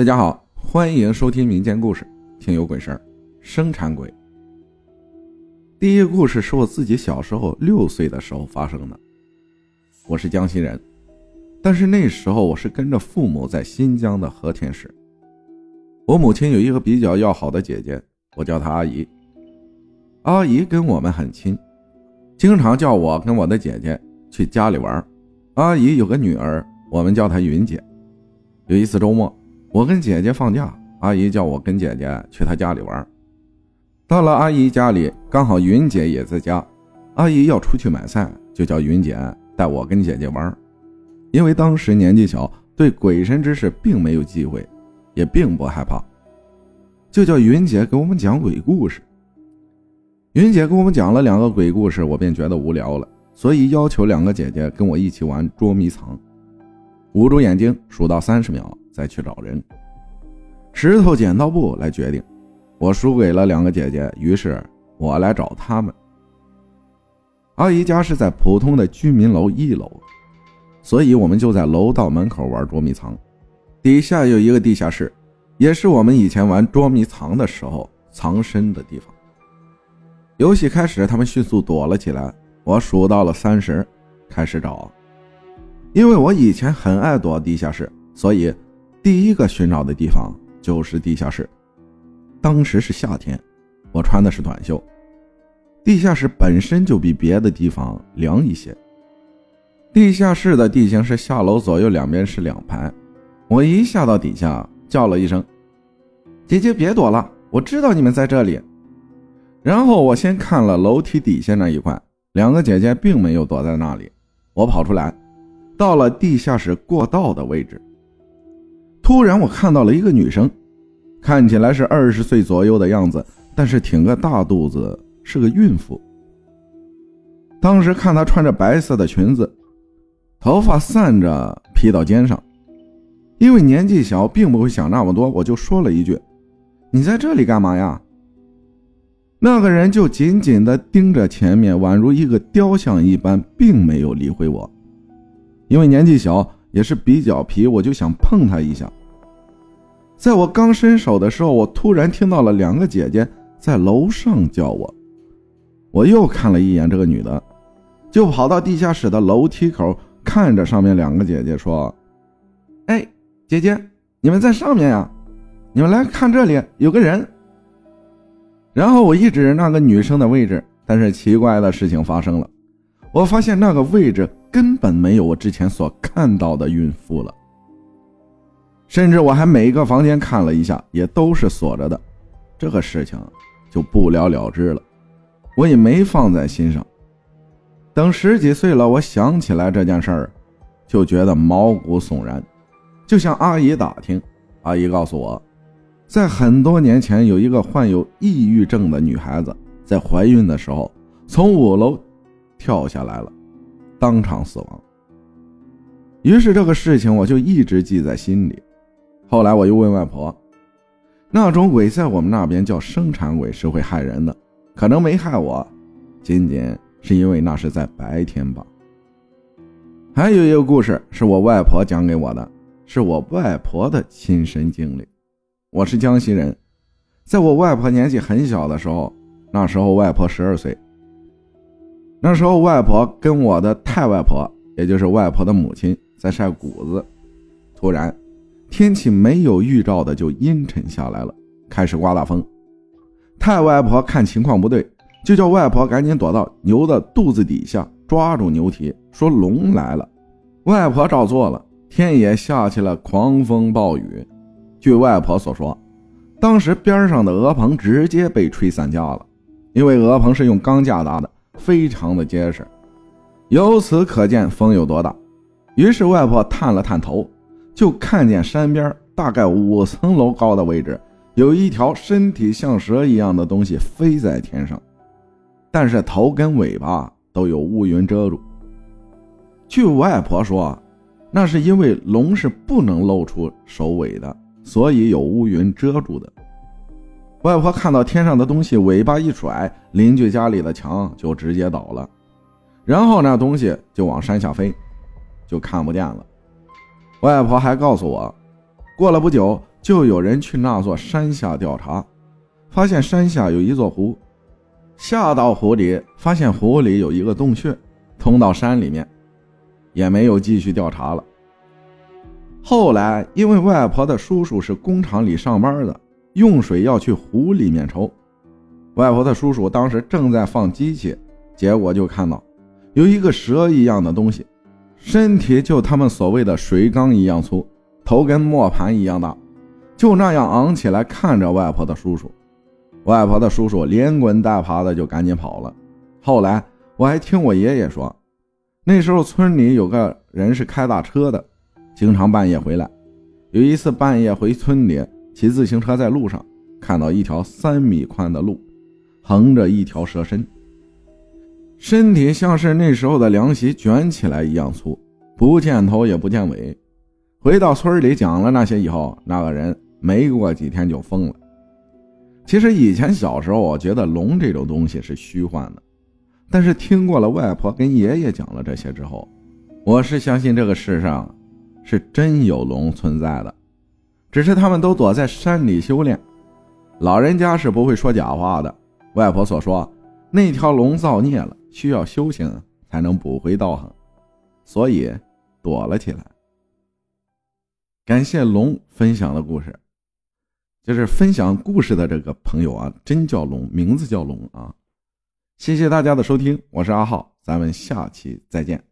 大家好，欢迎收听民间故事，听有鬼事儿，生产鬼。第一个故事是我自己小时候六岁的时候发生的。我是江西人，但是那时候我是跟着父母在新疆的和田市。我母亲有一个比较要好的姐姐，我叫她阿姨。阿姨跟我们很亲，经常叫我跟我的姐姐去家里玩。阿姨有个女儿，我们叫她云姐。有一次周末。我跟姐姐放假，阿姨叫我跟姐姐去她家里玩。到了阿姨家里，刚好云姐也在家。阿姨要出去买菜，就叫云姐带我跟姐姐玩。因为当时年纪小，对鬼神之事并没有忌讳，也并不害怕，就叫云姐给我们讲鬼故事。云姐给我们讲了两个鬼故事，我便觉得无聊了，所以要求两个姐姐跟我一起玩捉迷藏。捂住眼睛，数到三十秒。再去找人，石头剪刀布来决定。我输给了两个姐姐，于是我来找他们。阿姨家是在普通的居民楼一楼，所以我们就在楼道门口玩捉迷藏。底下有一个地下室，也是我们以前玩捉迷藏的时候藏身的地方。游戏开始，他们迅速躲了起来。我数到了三十，开始找。因为我以前很爱躲地下室，所以。第一个寻找的地方就是地下室。当时是夏天，我穿的是短袖。地下室本身就比别的地方凉一些。地下室的地形是下楼左右两边是两排。我一下到底下，叫了一声：“姐姐别躲了，我知道你们在这里。”然后我先看了楼梯底下那一块，两个姐姐并没有躲在那里。我跑出来，到了地下室过道的位置。突然，我看到了一个女生，看起来是二十岁左右的样子，但是挺个大肚子，是个孕妇。当时看她穿着白色的裙子，头发散着披到肩上。因为年纪小，并不会想那么多，我就说了一句：“你在这里干嘛呀？”那个人就紧紧地盯着前面，宛如一个雕像一般，并没有理会我。因为年纪小，也是比较皮，我就想碰他一下。在我刚伸手的时候，我突然听到了两个姐姐在楼上叫我。我又看了一眼这个女的，就跑到地下室的楼梯口，看着上面两个姐姐说：“哎，姐姐，你们在上面呀？你们来看这里有个人。”然后我一指那个女生的位置，但是奇怪的事情发生了，我发现那个位置根本没有我之前所看到的孕妇了。甚至我还每一个房间看了一下，也都是锁着的，这个事情就不了了之了。我也没放在心上。等十几岁了，我想起来这件事儿，就觉得毛骨悚然。就向阿姨打听，阿姨告诉我，在很多年前，有一个患有抑郁症的女孩子，在怀孕的时候从五楼跳下来了，当场死亡。于是这个事情我就一直记在心里。后来我又问外婆，那种鬼在我们那边叫生产鬼，是会害人的，可能没害我，仅仅是因为那是在白天吧。还有一个故事是我外婆讲给我的，是我外婆的亲身经历。我是江西人，在我外婆年纪很小的时候，那时候外婆十二岁，那时候外婆跟我的太外婆，也就是外婆的母亲，在晒谷子，突然。天气没有预兆的就阴沉下来了，开始刮大风。太外婆看情况不对，就叫外婆赶紧躲到牛的肚子底下，抓住牛蹄，说龙来了。外婆照做了，天也下起了狂风暴雨。据外婆所说，当时边上的鹅棚直接被吹散架了，因为鹅棚是用钢架搭的，非常的结实。由此可见风有多大。于是外婆探了探头。就看见山边大概五层楼高的位置，有一条身体像蛇一样的东西飞在天上，但是头跟尾巴都有乌云遮住。据外婆说，那是因为龙是不能露出首尾的，所以有乌云遮住的。外婆看到天上的东西尾巴一甩，邻居家里的墙就直接倒了，然后那东西就往山下飞，就看不见了。外婆还告诉我，过了不久，就有人去那座山下调查，发现山下有一座湖，下到湖里，发现湖里有一个洞穴，通到山里面，也没有继续调查了。后来，因为外婆的叔叔是工厂里上班的，用水要去湖里面抽。外婆的叔叔当时正在放机器，结果就看到有一个蛇一样的东西，身体就他们所谓的水缸一样粗，头跟磨盘一样大，就那样昂起来看着外婆的叔叔。外婆的叔叔连滚带爬的就赶紧跑了。后来我还听我爷爷说，那时候村里有个人是开大车的。经常半夜回来，有一次半夜回村里骑自行车，在路上看到一条三米宽的路，横着一条蛇身，身体像是那时候的凉席卷起来一样粗，不见头也不见尾。回到村里讲了那些以后，那个人没过几天就疯了。其实以前小时候我觉得龙这种东西是虚幻的，但是听过了外婆跟爷爷讲了这些之后，我是相信这个世上。是真有龙存在的，只是他们都躲在山里修炼。老人家是不会说假话的。外婆所说，那条龙造孽了，需要修行才能补回道行，所以躲了起来。感谢龙分享的故事，就是分享故事的这个朋友啊，真叫龙，名字叫龙啊。谢谢大家的收听，我是阿浩，咱们下期再见。